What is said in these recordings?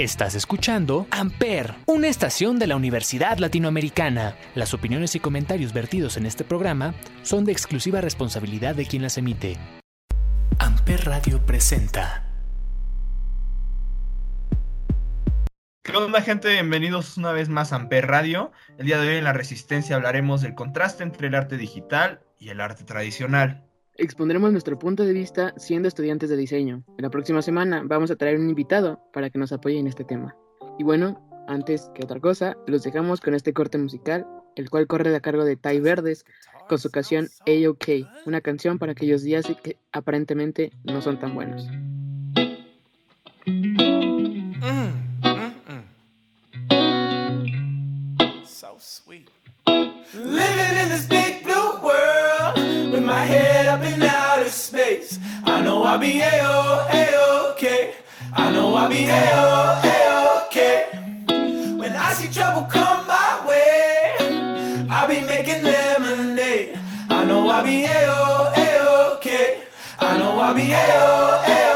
Estás escuchando Amper, una estación de la Universidad Latinoamericana. Las opiniones y comentarios vertidos en este programa son de exclusiva responsabilidad de quien las emite. Amper Radio presenta. ¿Qué onda gente? Bienvenidos una vez más a Amper Radio. El día de hoy en La Resistencia hablaremos del contraste entre el arte digital y el arte tradicional. Expondremos nuestro punto de vista siendo estudiantes de diseño. En la próxima semana vamos a traer un invitado para que nos apoye en este tema. Y bueno, antes que otra cosa, los dejamos con este corte musical, el cual corre a cargo de Tai Verdes con su canción A-OK, una canción para aquellos días que aparentemente no son tan buenos. So sweet. Living in this big my head up in outer space. I know I'll be A-O, A-OK. I know I'll be A-O, A-OK. When I see trouble come my way, I'll be making lemonade. I know I'll be A-O, A-OK. I know I'll be A-O, A-OK.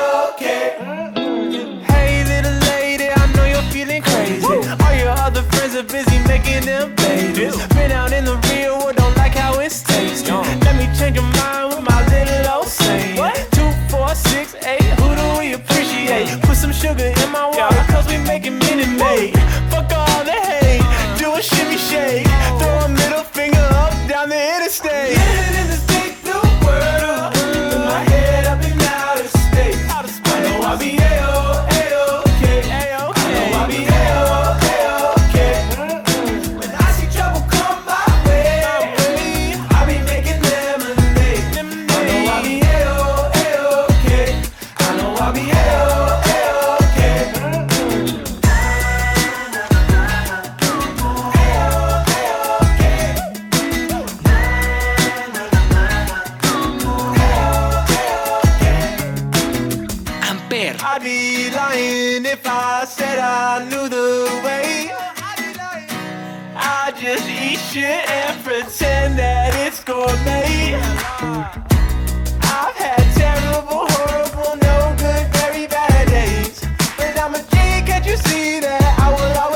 I'd be lying if I said I knew the way. I just eat shit and pretend that it's gourmet. I've had terrible, horrible, no good, very bad days. But I'm a G, can't you see that I will always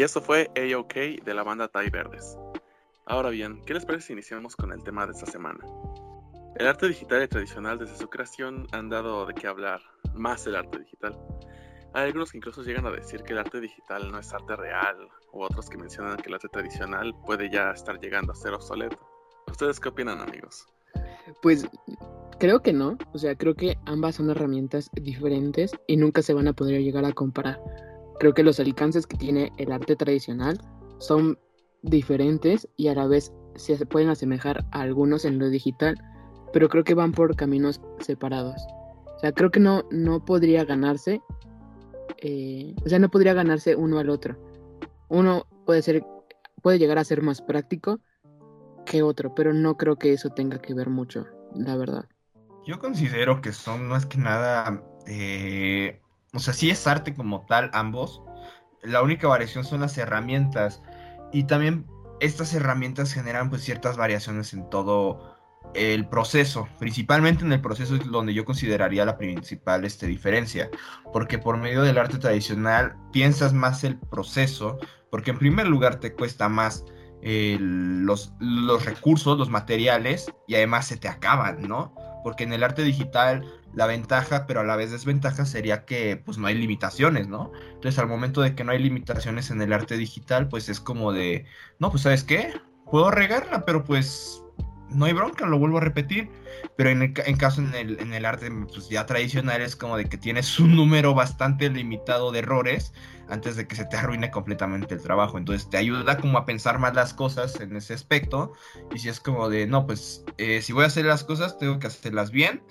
Y eso fue A-OK de la banda Tai Verdes. Ahora bien, ¿qué les parece si iniciamos con el tema de esta semana? El arte digital y tradicional desde su creación han dado de qué hablar, más el arte digital. Hay algunos que incluso llegan a decir que el arte digital no es arte real, u otros que mencionan que el arte tradicional puede ya estar llegando a ser obsoleto. ¿Ustedes qué opinan, amigos? Pues creo que no, o sea, creo que ambas son herramientas diferentes y nunca se van a poder llegar a comparar. Creo que los alcances que tiene el arte tradicional son diferentes y a la vez se pueden asemejar a algunos en lo digital, pero creo que van por caminos separados. O sea, creo que no, no podría ganarse, eh, o sea, no podría ganarse uno al otro. Uno puede ser, puede llegar a ser más práctico que otro, pero no creo que eso tenga que ver mucho, la verdad. Yo considero que son más que nada, eh, o sea, sí es arte como tal ambos. La única variación son las herramientas y también estas herramientas generan pues ciertas variaciones en todo el proceso, principalmente en el proceso es donde yo consideraría la principal este, diferencia, porque por medio del arte tradicional piensas más el proceso, porque en primer lugar te cuesta más eh, los, los recursos, los materiales, y además se te acaban, ¿no? Porque en el arte digital la ventaja, pero a la vez desventaja sería que pues no hay limitaciones, ¿no? Entonces al momento de que no hay limitaciones en el arte digital, pues es como de, no, pues sabes qué, puedo regarla, pero pues no hay bronca, lo vuelvo a repetir. Pero en, el, en caso en el, en el arte pues ya tradicional es como de que tienes un número bastante limitado de errores antes de que se te arruine completamente el trabajo. Entonces te ayuda como a pensar más las cosas en ese aspecto. Y si es como de, no, pues eh, si voy a hacer las cosas, tengo que hacerlas bien.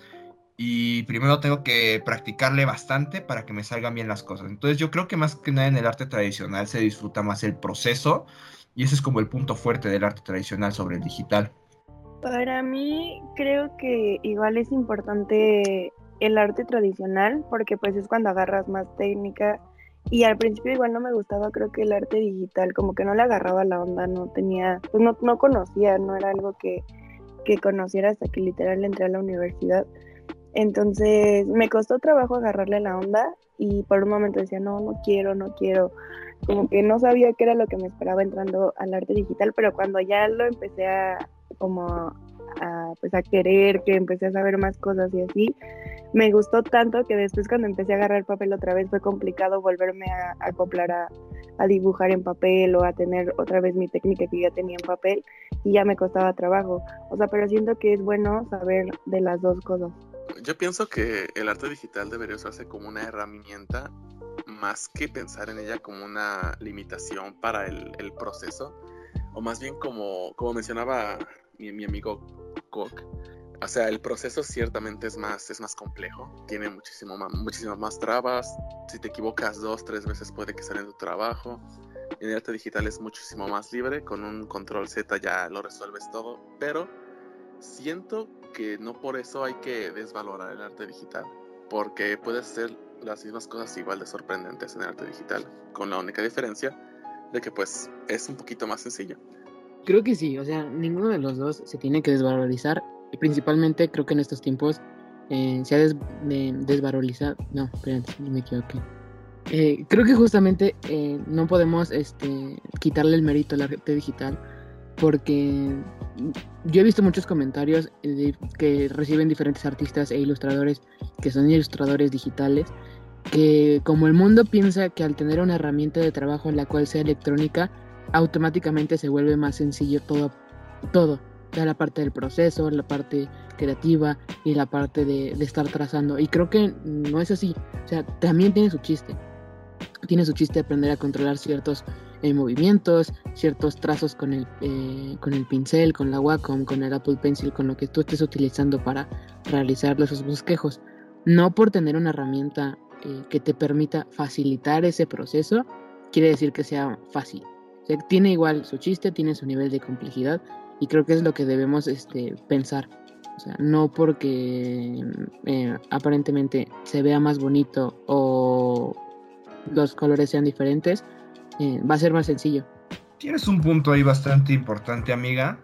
Y primero tengo que practicarle bastante para que me salgan bien las cosas. Entonces yo creo que más que nada en el arte tradicional se disfruta más el proceso. Y ese es como el punto fuerte del arte tradicional sobre el digital. Para mí creo que igual es importante el arte tradicional porque pues es cuando agarras más técnica y al principio igual no me gustaba, creo que el arte digital, como que no le agarraba la onda, no tenía, pues no, no conocía, no era algo que, que conociera hasta que literal entré a la universidad. Entonces me costó trabajo agarrarle la onda y por un momento decía, no, no quiero, no quiero. Como que no sabía qué era lo que me esperaba entrando al arte digital, pero cuando ya lo empecé a como a, pues a querer, que empecé a saber más cosas y así, me gustó tanto que después cuando empecé a agarrar papel otra vez fue complicado volverme a, acoplar a, a, dibujar en papel o a tener otra vez mi técnica que ya tenía en papel y ya me costaba trabajo. O sea, pero siento que es bueno saber de las dos cosas. Yo pienso que el arte digital debería usarse como una herramienta más que pensar en ella como una limitación para el, proceso, o más bien como, como mencionaba mi, mi amigo Cook, o sea, el proceso ciertamente es más, es más complejo, tiene muchísimo más, muchísimas más trabas, si te equivocas dos, tres veces puede que sea en tu trabajo, en el arte digital es muchísimo más libre, con un control Z ya lo resuelves todo, pero siento que no por eso hay que desvalorar el arte digital, porque puedes hacer las mismas cosas igual de sorprendentes en el arte digital, con la única diferencia de que pues es un poquito más sencillo. Creo que sí, o sea, ninguno de los dos se tiene que desvalorizar principalmente creo que en estos tiempos eh, se ha des, de, desvalorizado. No, espérate, me equivoqué. Eh, creo que justamente eh, no podemos este, quitarle el mérito al arte digital porque yo he visto muchos comentarios que reciben diferentes artistas e ilustradores que son ilustradores digitales que como el mundo piensa que al tener una herramienta de trabajo en la cual sea electrónica automáticamente se vuelve más sencillo todo todo la parte del proceso, la parte creativa y la parte de, estar trazando. Y creo que no es así. O sea, también tiene su chiste. Tiene su chiste aprender a controlar ciertos eh, movimientos, ciertos trazos con el, eh, con el pincel, con la Wacom, con el Apple Pencil, con lo que tú estés utilizando para realizar esos bosquejos. No por tener una herramienta eh, que te permita facilitar ese proceso, quiere decir que sea fácil. O sea, tiene igual su chiste, tiene su nivel de complejidad y creo que es lo que debemos este, pensar. O sea, no porque eh, aparentemente se vea más bonito o los colores sean diferentes, eh, va a ser más sencillo. Tienes un punto ahí bastante importante, amiga.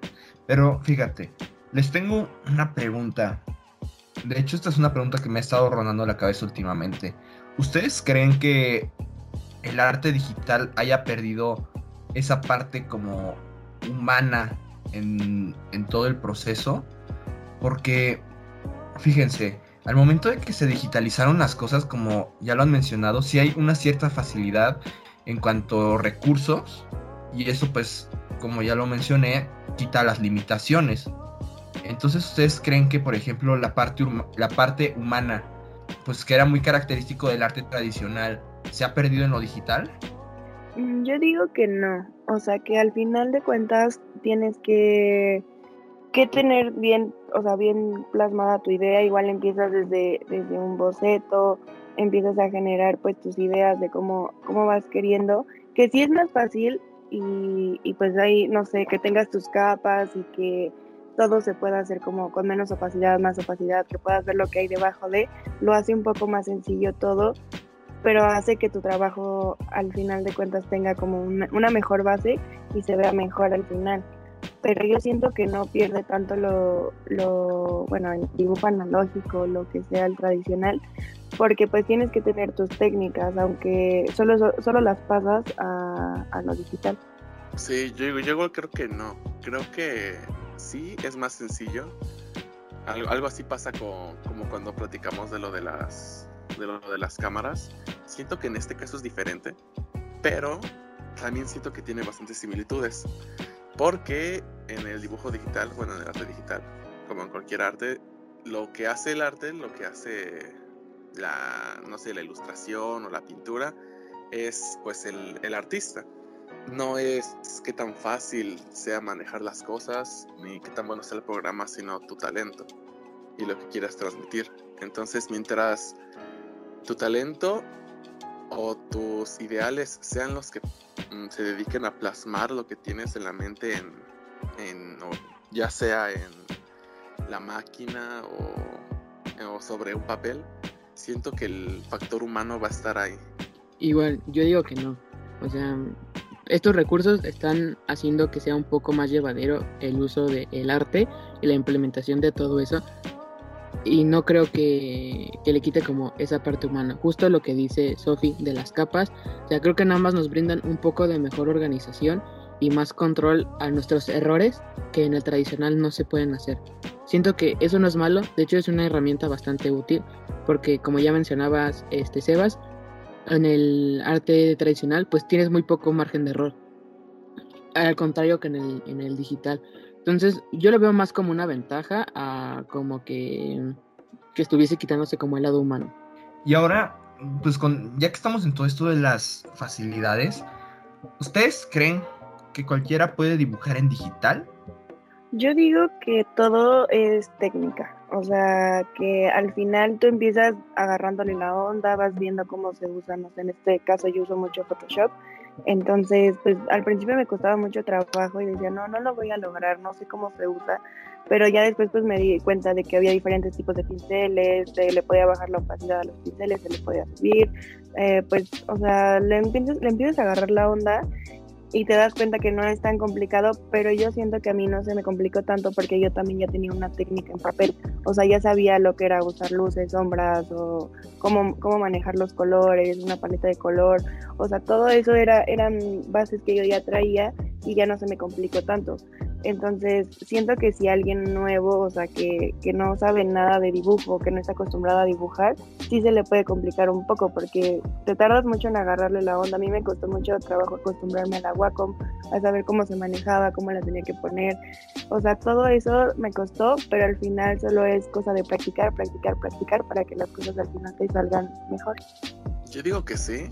Pero fíjate, les tengo una pregunta. De hecho, esta es una pregunta que me ha estado rondando la cabeza últimamente. ¿Ustedes creen que el arte digital haya perdido esa parte como humana en, todo el proceso, porque fíjense, al momento de que se digitalizaron las cosas, como ya lo han mencionado, sí hay una cierta facilidad en cuanto a recursos, y eso pues, como ya lo mencioné, quita las limitaciones. Entonces, ¿ustedes creen que, por ejemplo, la parte, la parte humana, pues que era muy característico del arte tradicional, se ha perdido en lo digital? Mm, yo digo que no, o sea que al final de cuentas tienes que, que tener bien, o sea, bien plasmada tu idea, igual empiezas desde, desde un boceto, empiezas a generar pues tus ideas de cómo, cómo vas queriendo, que sí es más fácil y, y pues ahí, no sé, que tengas tus capas y que todo se pueda hacer como con menos opacidad, más opacidad, que puedas ver lo que hay debajo de, lo hace un poco más sencillo todo pero hace que tu trabajo al final de cuentas tenga como una, mejor base y se vea mejor al final. Pero yo siento que no pierde tanto lo, lo, bueno, el dibujo analógico, lo que sea el tradicional, porque pues tienes que tener tus técnicas, aunque solo, solo las pasas a, a lo digital. Sí, yo, yo creo que no. Creo que sí es más sencillo. Algo, algo así pasa con, como cuando platicamos de lo de las de lo de las cámaras. Siento que en este caso es diferente, pero también siento que tiene bastantes similitudes. Porque en el dibujo digital, bueno, en el arte digital, como en cualquier arte, lo que hace el arte, lo que hace la, no sé, la ilustración o la pintura, es pues el, el artista. No es qué tan fácil sea manejar las cosas, ni qué tan bueno sea el programa, sino tu talento y lo que quieras transmitir. Entonces, mientras tu talento o tus ideales sean los que mm, se dediquen a plasmar lo que tienes en la mente en, en ya sea en la máquina o, o, sobre un papel, siento que el factor humano va a estar ahí. Igual, yo digo que no. O sea, estos recursos están haciendo que sea un poco más llevadero el uso del arte y la implementación de todo eso, y no creo que, le quite como esa parte humana. Justo lo que dice Sophie de las capas, o sea, creo que nada más nos brindan un poco de mejor organización y más control a nuestros errores que en el tradicional no se pueden hacer. Siento que eso no es malo, de hecho es una herramienta bastante útil porque como ya mencionabas este Sebas, en el arte tradicional pues tienes muy poco margen de error. Al contrario que en el, en el digital. Entonces, yo lo veo más como una ventaja a como que, que estuviese quitándose como el lado humano. Y ahora, pues con, ya que estamos en todo esto de las facilidades, ¿ustedes creen que cualquiera puede dibujar en digital? Yo digo que todo es técnica, o sea, que al final tú empiezas agarrándole la onda, vas viendo cómo se usa, no sé, en este caso yo uso mucho Photoshop entonces, pues al principio me costaba mucho trabajo y decía, no, no lo voy a lograr, no sé cómo se usa, pero ya después pues me di cuenta de que había diferentes tipos de pinceles, se le podía bajar la opacidad a los pinceles, se le podía subir, eh, pues, o sea, le empiezas, le empiezas a agarrar la onda y te das cuenta que no es tan complicado, pero yo siento que a mí no se me complicó tanto porque yo también ya tenía una técnica en papel, o sea, ya sabía lo que era usar luces, sombras o cómo, cómo manejar los colores, una paleta de color, o sea, todo eso era, eran bases que yo ya traía y ya no se me complicó tanto. Entonces, siento que si alguien nuevo, o sea, que, que, no sabe nada de dibujo, que no está acostumbrado a dibujar, sí se le puede complicar un poco porque te tardas mucho en agarrarle la onda. A mí me costó mucho trabajo acostumbrarme a la Wacom, a saber cómo se manejaba, cómo la tenía que poner. O sea, todo eso me costó, pero al final solo es cosa de practicar, practicar, practicar para que las cosas al final te salgan mejor. Yo digo que sí,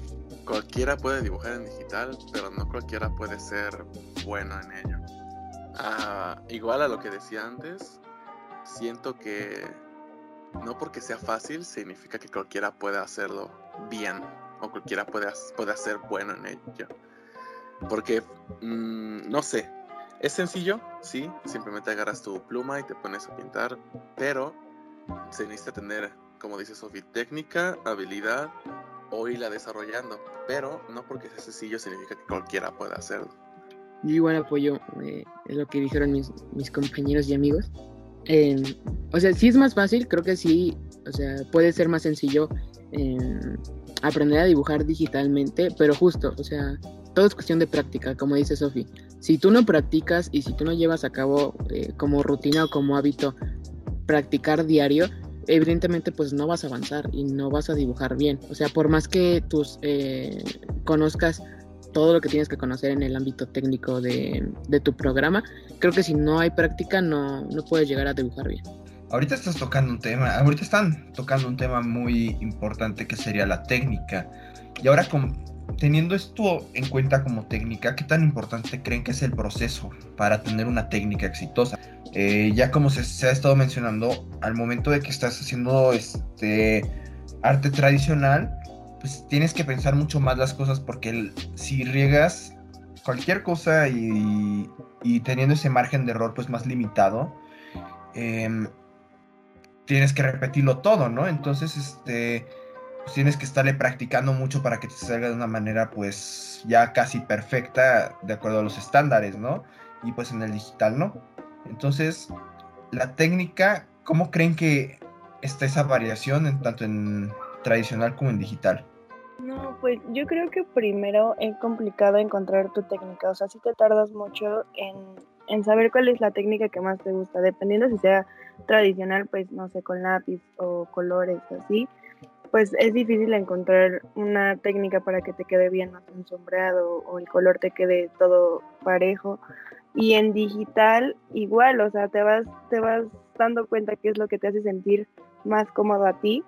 cualquiera puede dibujar en digital, pero no cualquiera puede ser bueno en ello. Ah, igual a lo que decía antes, siento que no porque sea fácil significa que cualquiera puede hacerlo bien o cualquiera puede, puede ser bueno en ello. Porque, mm, no sé, es sencillo, sí, simplemente agarras tu pluma y te pones a pintar, pero se necesita tener, como dice Sophie, técnica, habilidad o irla desarrollando. Pero no porque sea sencillo significa que cualquiera pueda hacerlo. Yo igual apoyo eh, lo que dijeron mis, mis compañeros y amigos. o sea, sí es más fácil, creo que sí, o sea, puede ser más sencillo aprender a dibujar digitalmente, pero justo, o sea, todo es cuestión de práctica, como dice Sofi. Si tú no practicas y si tú no llevas a cabo eh, como rutina o como hábito practicar diario, evidentemente pues no vas a avanzar y no vas a dibujar bien. O sea, por más que tus eh, conozcas todo lo que tienes que conocer en el ámbito técnico de, tu programa, creo que si no hay práctica no, no puedes llegar a dibujar bien. Ahorita estás tocando un tema, ahorita están tocando un tema muy importante que sería la técnica. Y ahora con, teniendo esto en cuenta como técnica, ¿qué tan importante creen que es el proceso para tener una técnica exitosa? Eh, ya como se, ha estado mencionando, al momento de que estás haciendo este arte tradicional, pues tienes que pensar mucho más las cosas porque si riegas cualquier cosa y, teniendo ese margen de error pues más limitado, em, tienes que repetirlo todo, ¿no? Entonces, este, pues tienes que estarle practicando mucho para que te salga de una manera pues ya casi perfecta de acuerdo a los estándares, ¿no? Y pues en el digital, ¿no? Entonces, la técnica, ¿cómo creen que está esa variación en, tanto en tradicional como en digital? No, pues yo creo que primero es complicado encontrar tu técnica, o sea, si te tardas mucho en, en saber cuál es la técnica que más te gusta, dependiendo si sea tradicional, pues no sé, con lápiz o colores así, pues es difícil encontrar una técnica para que te quede bien, un sombreado o el color te quede todo parejo. Y en digital igual, o sea, te vas, te vas dando cuenta qué es lo que te hace sentir más cómodo a ti,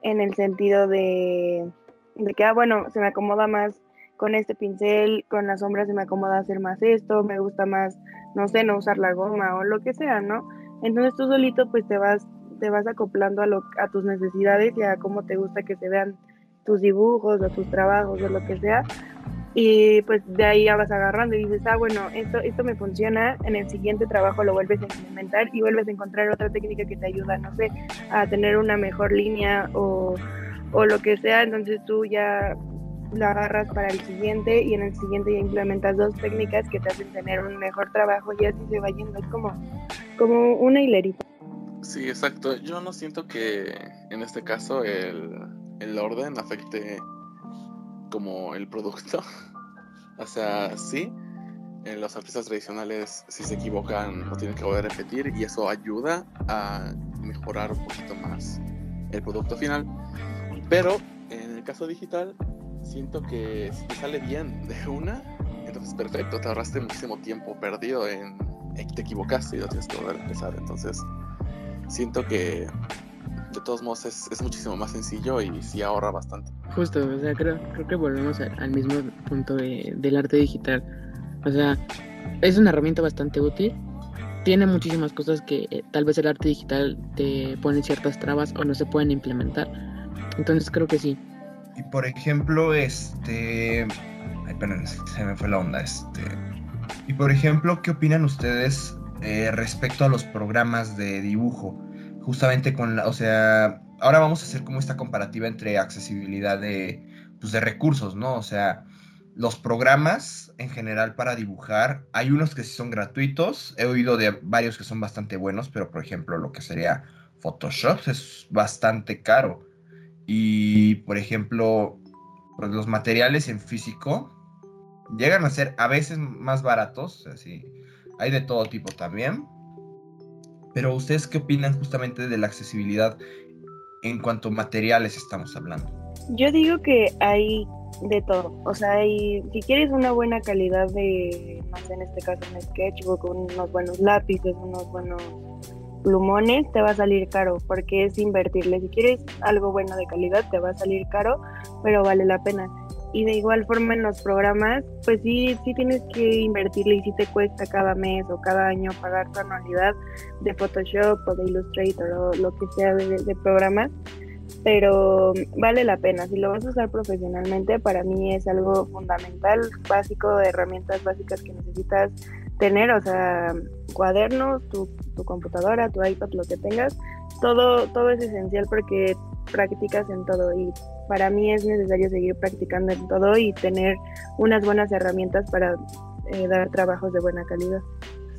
en el sentido de, de que, ah, bueno, se me acomoda más con este pincel, con las sombras se me acomoda hacer más esto, me gusta más, no sé, no usar la goma o lo que sea, ¿no? Entonces tú solito pues te vas, te vas acoplando a, lo, a tus necesidades y a cómo te gusta que se vean tus dibujos o tus trabajos o lo que sea. Y pues de ahí ya vas agarrando y dices, ah, bueno, esto, esto me funciona, en el siguiente trabajo lo vuelves a implementar y vuelves a encontrar otra técnica que te ayuda, no sé, a tener una mejor línea o, o lo que sea, entonces tú ya lo agarras para el siguiente y en el siguiente ya implementas dos técnicas que te hacen tener un mejor trabajo y así se va yendo, es como, como una hilerita. Sí, exacto. Yo no siento que en este caso el, el orden afecte como el producto. o sea, sí, en los artistas tradicionales si se equivocan lo tienen que volver a repetir y eso ayuda a mejorar un poquito más el producto final. Pero en el caso digital siento que si te sale bien de una, entonces perfecto, te ahorraste muchísimo tiempo perdido en, te equivocaste y lo tienes que volver a empezar. Entonces siento que de todos modos es, muchísimo más sencillo y sí ahorra bastante. Justo, o sea, creo, creo que volvemos al mismo punto del arte digital. O sea, es una herramienta bastante útil. Tiene muchísimas cosas que eh, tal vez el arte digital te pone ciertas trabas o no se pueden implementar. Entonces creo que sí, y por ejemplo, este. Ay, perdón, se me fue la onda. Este. Y por ejemplo, ¿qué opinan ustedes eh, respecto a los programas de dibujo? Justamente con la. O sea, ahora vamos a hacer como esta comparativa entre accesibilidad de, pues, de recursos, ¿no? O sea, los programas en general para dibujar, hay unos que sí son gratuitos. He oído de varios que son bastante buenos, pero por ejemplo, lo que sería Photoshop es bastante caro. Y, por ejemplo, pues, los materiales en físico llegan a ser a veces más baratos, así. Hay de todo tipo también. Pero ustedes qué opinan justamente de la accesibilidad en cuanto a materiales estamos hablando? Yo digo que hay de todo. O sea, hay, si quieres una buena calidad de, no sé, en este caso un sketchbook, unos buenos lápices, unos buenos plumones te va a salir caro porque es invertirle. Si quieres algo bueno de calidad te va a salir caro, pero vale la pena. Y de igual forma en los programas, pues sí, sí tienes que invertirle y si te cuesta cada mes o cada año pagar tu anualidad de Photoshop o de Illustrator o lo que sea de, de programas, pero vale la pena. Si lo vas a usar profesionalmente, para mí es algo fundamental, básico, de herramientas básicas que necesitas tener, o sea, cuadernos, tu, computadora, tu iPad, lo que tengas, todo, todo es esencial porque practicas en todo y para mí es necesario seguir practicando en todo y tener unas buenas herramientas para eh, dar trabajos de buena calidad.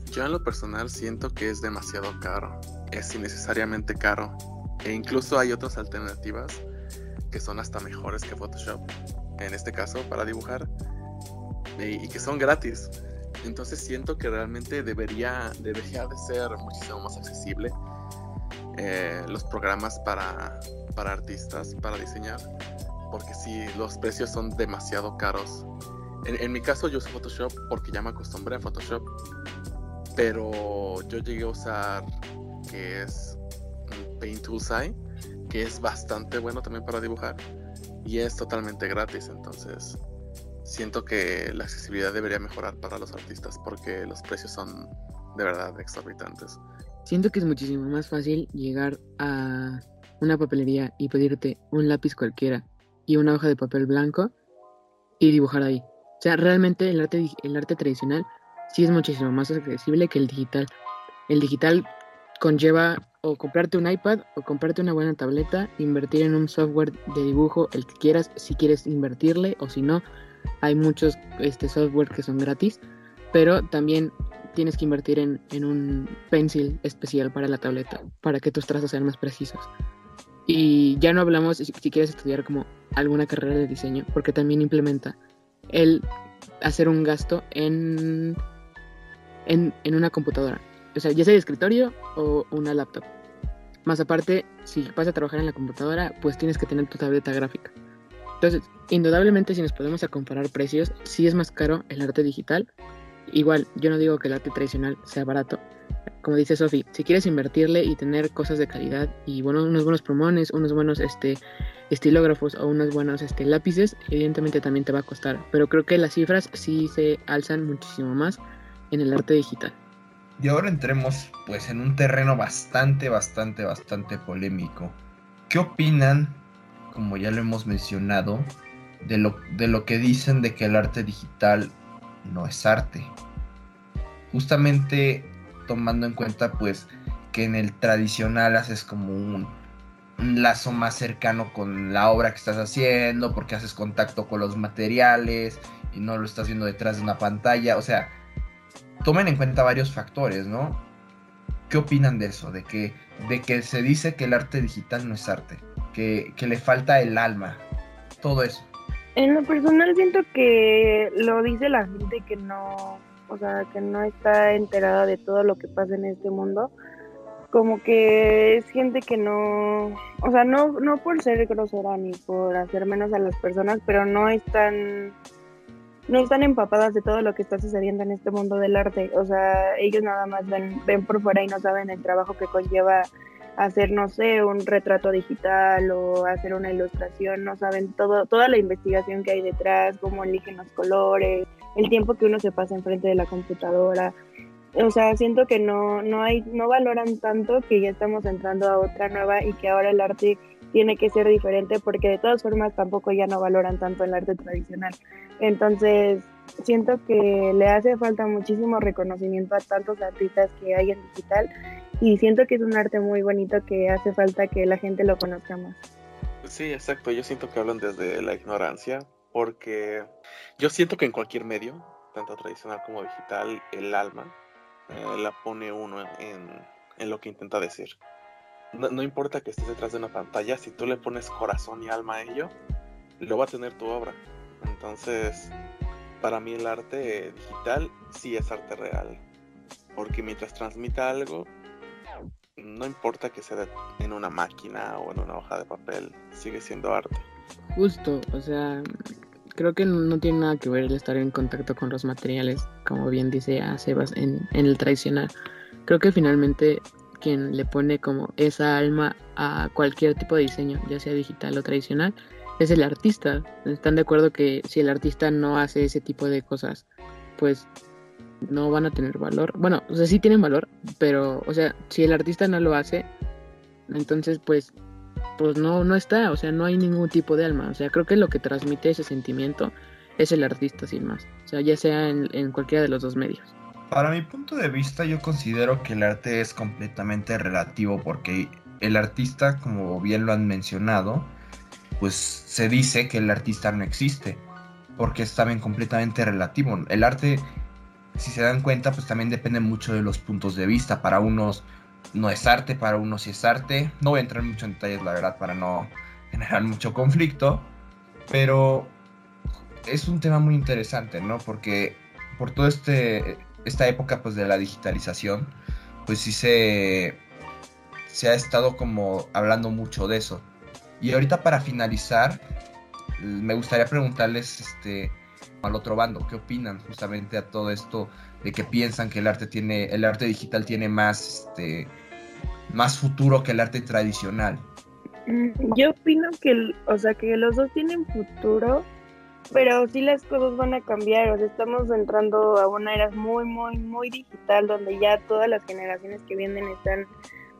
Yo en lo personal siento que es demasiado caro, es innecesariamente caro e incluso hay otras alternativas que son hasta mejores que Photoshop, en este caso para dibujar, y que son gratis. Entonces siento que realmente debería, debería de ser muchísimo más accesible eh, los programas para, para artistas, para diseñar, porque si los precios son demasiado caros. En, mi caso yo uso Photoshop porque ya me acostumbré a Photoshop, pero yo llegué a usar que es Paint Toolsai, que es bastante bueno también para dibujar y es totalmente gratis, entonces siento que la accesibilidad debería mejorar para los artistas porque los precios son de verdad exorbitantes. Siento que es muchísimo más fácil llegar a una papelería y pedirte un lápiz cualquiera y una hoja de papel blanco y dibujar ahí. O sea, realmente el arte, el arte tradicional sí es muchísimo más accesible que el digital. El digital conlleva o comprarte un iPad o comprarte una buena tableta, invertir en un software de dibujo, el que quieras, si quieres invertirle o si no, hay muchos este, software que son gratis, pero también tienes que invertir en, un pencil especial para la tableta, para que tus trazos sean más precisos. Y ya no hablamos si, quieres estudiar como alguna carrera de diseño, porque también implementa el hacer un gasto en, en, en una computadora. O sea, ya sea de escritorio o una laptop. Más aparte, si vas a trabajar en la computadora, pues tienes que tener tu tableta gráfica. Entonces, indudablemente si nos podemos a comparar precios, sí es más caro el arte digital, igual, yo no digo que el arte tradicional sea barato. Como dice Sofi, si quieres invertirle y tener cosas de calidad y bueno, unos buenos plumones, unos buenos este, estilógrafos o unos buenos este, lápices, evidentemente también te va a costar. Pero creo que las cifras sí se alzan muchísimo más en el arte digital. Y ahora entremos pues en un terreno bastante, bastante, bastante polémico. ¿Qué opinan, como ya lo hemos mencionado, de lo, de lo que dicen de que el arte digital no es arte? Justamente tomando en cuenta pues que en el tradicional haces como un, lazo más cercano con la obra que estás haciendo, porque haces contacto con los materiales y no lo estás viendo detrás de una pantalla, o sea, tomen en cuenta varios factores, ¿no? ¿Qué opinan de eso? De que, de que se dice que el arte digital no es arte, que le falta el alma, todo eso. En lo personal siento que lo dice la gente que no, o sea, que no está enterada de todo lo que pasa en este mundo. Como que es gente que no, o sea, no, no por ser grosera ni por hacer menos a las personas, pero no están no están empapadas de todo lo que está sucediendo en este mundo del arte. O sea, ellos nada más ven, ven por fuera y no saben el trabajo que conlleva hacer, no sé, un retrato digital o hacer una ilustración, no saben todo, toda la investigación que hay detrás, cómo eligen los colores, el tiempo que uno se pasa enfrente de la computadora. O sea, siento que no, no hay, no valoran tanto que ya estamos entrando a otra nueva y que ahora el arte tiene que ser diferente porque de todas formas tampoco ya no valoran tanto el arte tradicional. Entonces, siento que le hace falta muchísimo reconocimiento a tantos artistas que hay en digital y siento que es un arte muy bonito que hace falta que la gente lo conozca más. Sí, exacto. Yo siento que hablan desde la ignorancia porque yo siento que en cualquier medio, tanto tradicional como digital, el alma eh, la pone uno en, en lo que intenta decir no, importa que estés detrás de una pantalla, si tú le pones corazón y alma a ello, lo va a tener tu obra. Entonces, para mí el arte digital sí es arte real. Porque mientras transmita algo, no importa que sea en una máquina o en una hoja de papel, sigue siendo arte. Justo, o sea, creo que no tiene nada que ver el estar en contacto con los materiales, como bien dice a Sebas, en, en el tradicional. Creo que finalmente quien le pone como esa alma a cualquier tipo de diseño, ya sea digital o tradicional, es el artista. ¿Están de acuerdo que si el artista no hace ese tipo de cosas, pues no van a tener valor? Bueno, o sea, sí tienen valor, pero, o sea, si el artista no lo hace, entonces pues pues no, no está, o sea, no hay ningún tipo de alma. O sea, creo que lo que transmite ese sentimiento es el artista sin más. O sea, ya sea en, en cualquiera de los dos medios. Para mi punto de vista, yo considero que el arte es completamente relativo porque el artista, como bien lo han mencionado, pues se dice que el artista no existe, porque es también completamente relativo. El arte, si se dan cuenta, pues también depende mucho de los puntos de vista. Para unos no es arte, para unos sí es arte. No voy a entrar mucho en detalles, la verdad, para no generar mucho conflicto, pero es un tema muy interesante, ¿no? Porque por todo este esta época pues de la digitalización, pues sí se, se ha estado como hablando mucho de eso. Y ahorita para finalizar, me gustaría preguntarles este al otro bando, ¿qué opinan justamente a todo esto de que piensan que el arte tiene el arte digital tiene más este más futuro que el arte tradicional? Mm, yo opino que, o sea, que los dos tienen futuro, pero sí las cosas van a cambiar, o sea, estamos entrando a una era muy, muy, muy digital, donde ya todas las generaciones que vienen están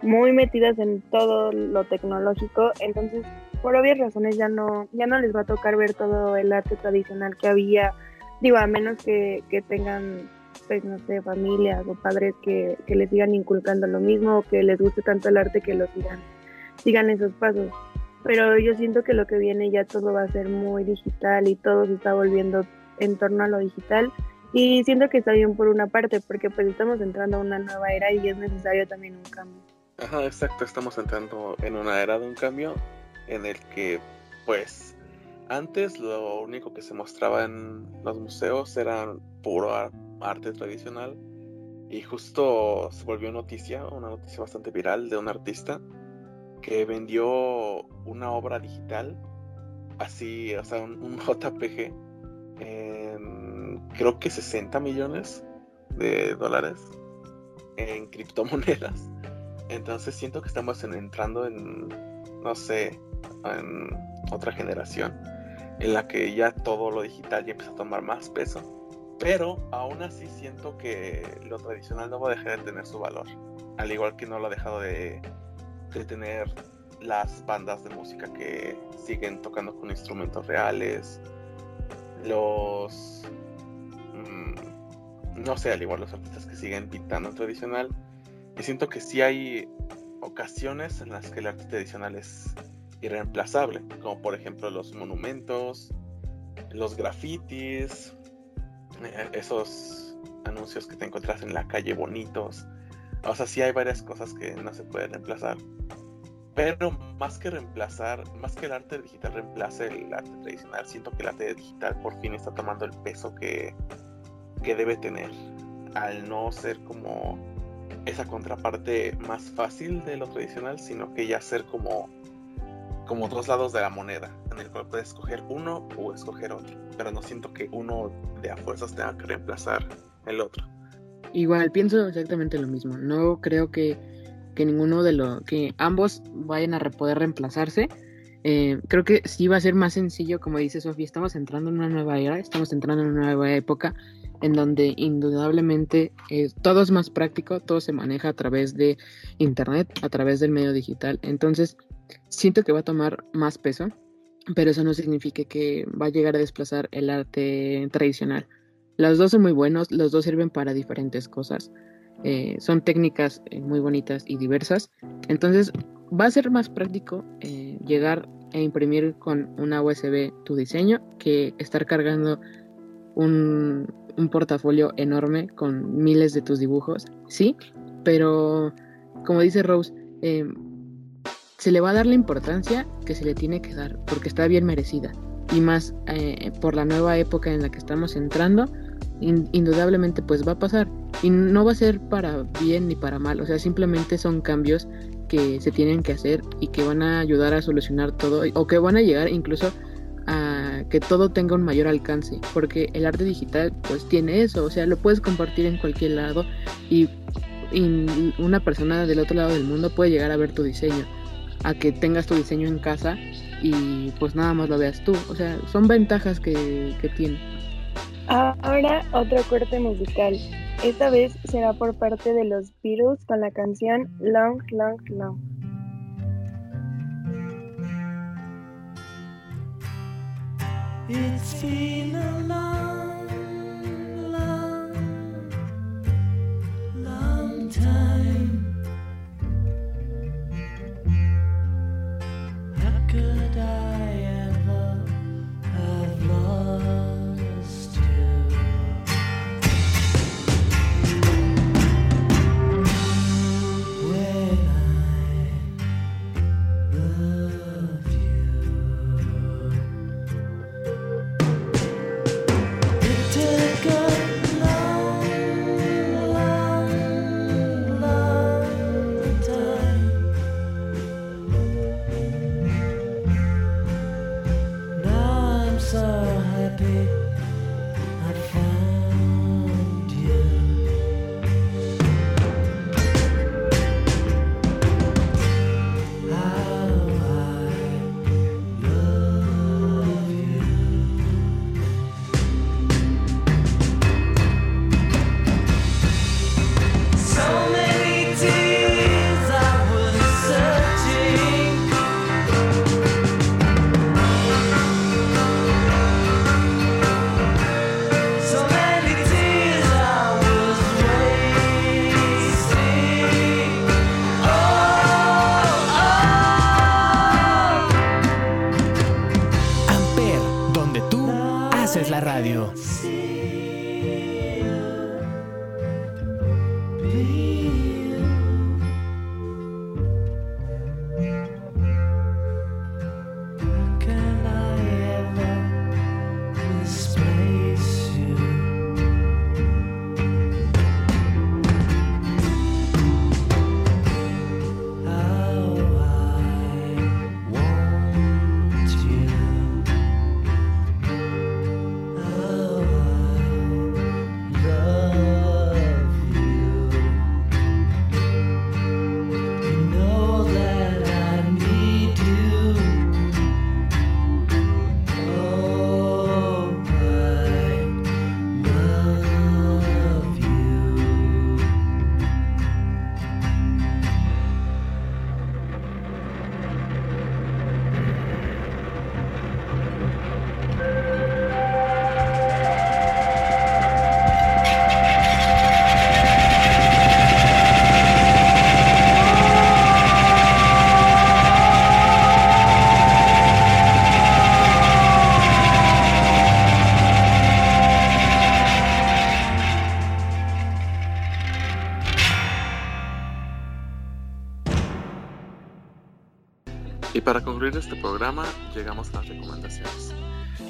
muy metidas en todo lo tecnológico, entonces por obvias razones ya no, ya no les va a tocar ver todo el arte tradicional que había, digo, a menos que, que tengan, pues no sé, familias o padres que, que les sigan inculcando lo mismo, o que les guste tanto el arte que lo sigan, sigan esos pasos. Pero yo siento que lo que viene ya todo va a ser muy digital y todo se está volviendo en torno a lo digital. Y siento que está bien por una parte porque pues estamos entrando a una nueva era y es necesario también un cambio. Ajá, exacto, estamos entrando en una era de un cambio en el que pues antes lo único que se mostraba en los museos era puro arte tradicional y justo se volvió noticia, una noticia bastante viral de un artista que vendió una obra digital, así, o sea, un, JPG, en creo que 60 millones de dólares en criptomonedas. Entonces siento que estamos entrando en, no sé, en otra generación en la que ya todo lo digital ya empieza a tomar más peso. Pero aún así siento que lo tradicional no va a dejar de tener su valor. Al igual que no lo ha dejado de, de tener las bandas de música que siguen tocando con instrumentos reales, los mm, no sé, al igual los artistas que siguen pintando tradicional. Y siento que sí hay ocasiones en las que el arte tradicional es irreemplazable, como por ejemplo los monumentos, los grafitis, eh, esos anuncios que te encuentras en la calle bonitos. O sea, sí hay varias cosas que no se pueden reemplazar. Pero más que reemplazar, más que el arte digital reemplace el arte tradicional, siento que el arte digital por fin está tomando el peso que, que debe tener. Al no ser como esa contraparte más fácil de lo tradicional, sino que ya ser como, como dos lados de la moneda, en el cual puedes escoger uno o escoger otro. Pero no siento que uno de a fuerzas tenga que reemplazar el otro. Igual, pienso exactamente lo mismo. No creo que que ninguno de los, que ambos vayan a poder reemplazarse. Eh, creo que sí va a ser más sencillo, como dice Sofía, estamos entrando en una nueva era, estamos entrando en una nueva época en donde indudablemente eh, todo es más práctico, todo se maneja a través de internet, a través del medio digital. Entonces, siento que va a tomar más peso, pero eso no significa que va a llegar a desplazar el arte tradicional. Los dos son muy buenos, los dos sirven para diferentes cosas. Eh, son técnicas eh, muy bonitas y diversas. Entonces va a ser más práctico eh, llegar e imprimir con una USB tu diseño que estar cargando un, un portafolio enorme con miles de tus dibujos. Sí, pero como dice Rose, se le va a dar la importancia que se le tiene que dar porque está bien merecida. Y más por la nueva época en la que estamos entrando, indudablemente pues va a pasar y no va a ser para bien ni para mal, o sea, simplemente son cambios que se tienen que hacer y que van a ayudar a solucionar todo o que van a llegar incluso que todo tenga un mayor alcance, porque el arte digital pues tiene eso, o sea, lo puedes compartir en cualquier lado y, una persona del otro lado del mundo puede llegar a ver tu diseño, a que tengas tu diseño en casa y pues nada más lo veas tú, o sea, son ventajas que, que tiene. Ahora otro corte musical. Esta vez será por parte de los Beatles con la canción Long, Long, Long. It's been a long, este programa, llegamos a las recomendaciones.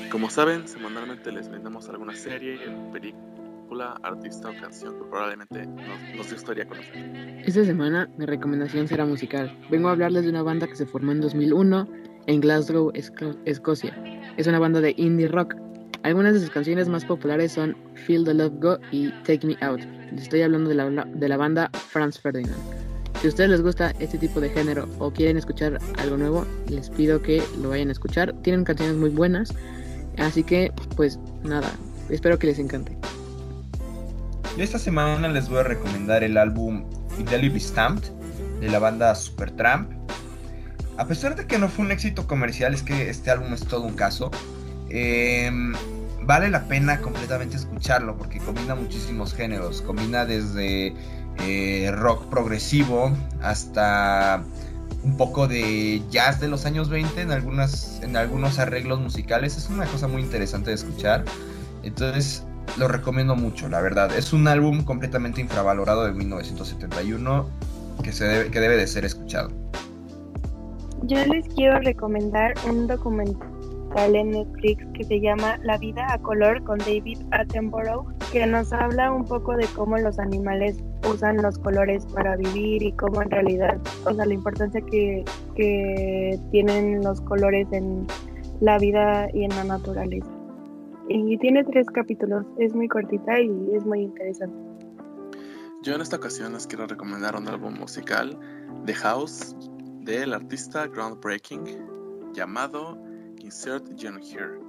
Como saben, semanalmente les brindamos alguna serie, película, artista o canción que probablemente nos, nos gustaría conocer. Esta semana mi recomendación será musical. Vengo a hablarles de una banda que se formó en 2001 en Glasgow, Escocia. Es una banda de indie rock. Algunas de sus canciones más populares son Feel the Love Go y Take Me Out. Les estoy hablando de la, de la banda Franz Ferdinand. Si a ustedes les gusta este tipo de género o quieren escuchar algo nuevo, les pido que lo vayan a escuchar. Tienen canciones muy buenas, así que pues nada, espero que les encante. Yo esta semana les voy a recomendar el álbum Be Stamped de la banda Supertramp. A pesar de que no fue un éxito comercial, es que este álbum es todo un caso. Em, vale la pena completamente escucharlo porque combina muchísimos géneros. Combina desde eh, rock progresivo hasta un poco de jazz de los años 20 en, algunas, en algunos arreglos musicales. Es una cosa muy interesante de escuchar. Entonces lo recomiendo mucho, la verdad. Es un álbum completamente infravalorado de 1971 que, se debe, que debe de ser escuchado. Yo les quiero recomendar un documental en Netflix que se llama La vida a color con David Attenborough, que nos habla un poco de cómo los animales usan los colores para vivir y cómo en realidad, o sea, la importancia que, que tienen los colores en la vida y en la naturaleza. Y tiene tres capítulos, es muy cortita y es muy interesante. Yo en esta ocasión les quiero recomendar un álbum musical, The House, del artista Groundbreaking, llamado Insert John Here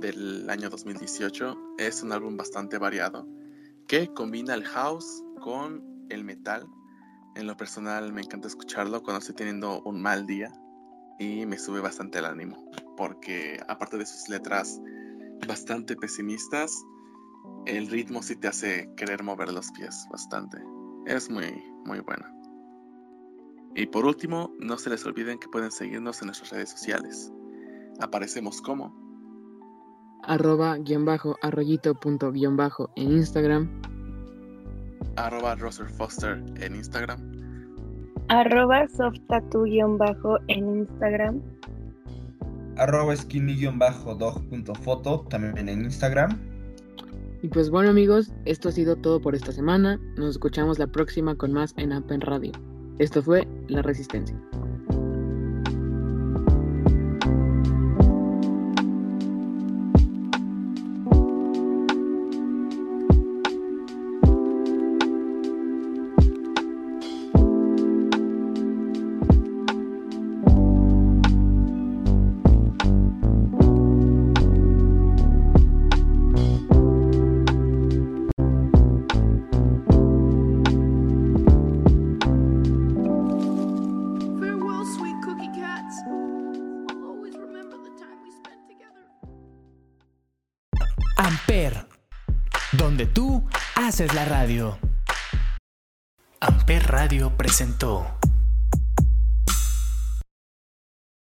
del año 2018 es un álbum bastante variado que combina el house con el metal. En lo personal me encanta escucharlo cuando estoy teniendo un mal día y me sube bastante el ánimo porque aparte de sus letras bastante pesimistas, el ritmo sí te hace querer mover los pies bastante. Es muy, muy bueno. Y por último, no se les olviden que pueden seguirnos en nuestras redes sociales. Aparecemos como arroba guion bajo arroyito punto guion bajo en Instagram arroba Roser Foster en Instagram arroba softatu guion bajo en Instagram arroba skinny guion bajo dog punto foto también en Instagram y pues bueno amigos, esto ha sido todo por esta semana. Nos escuchamos la próxima con más en Appen Radio. Esto fue La Resistencia.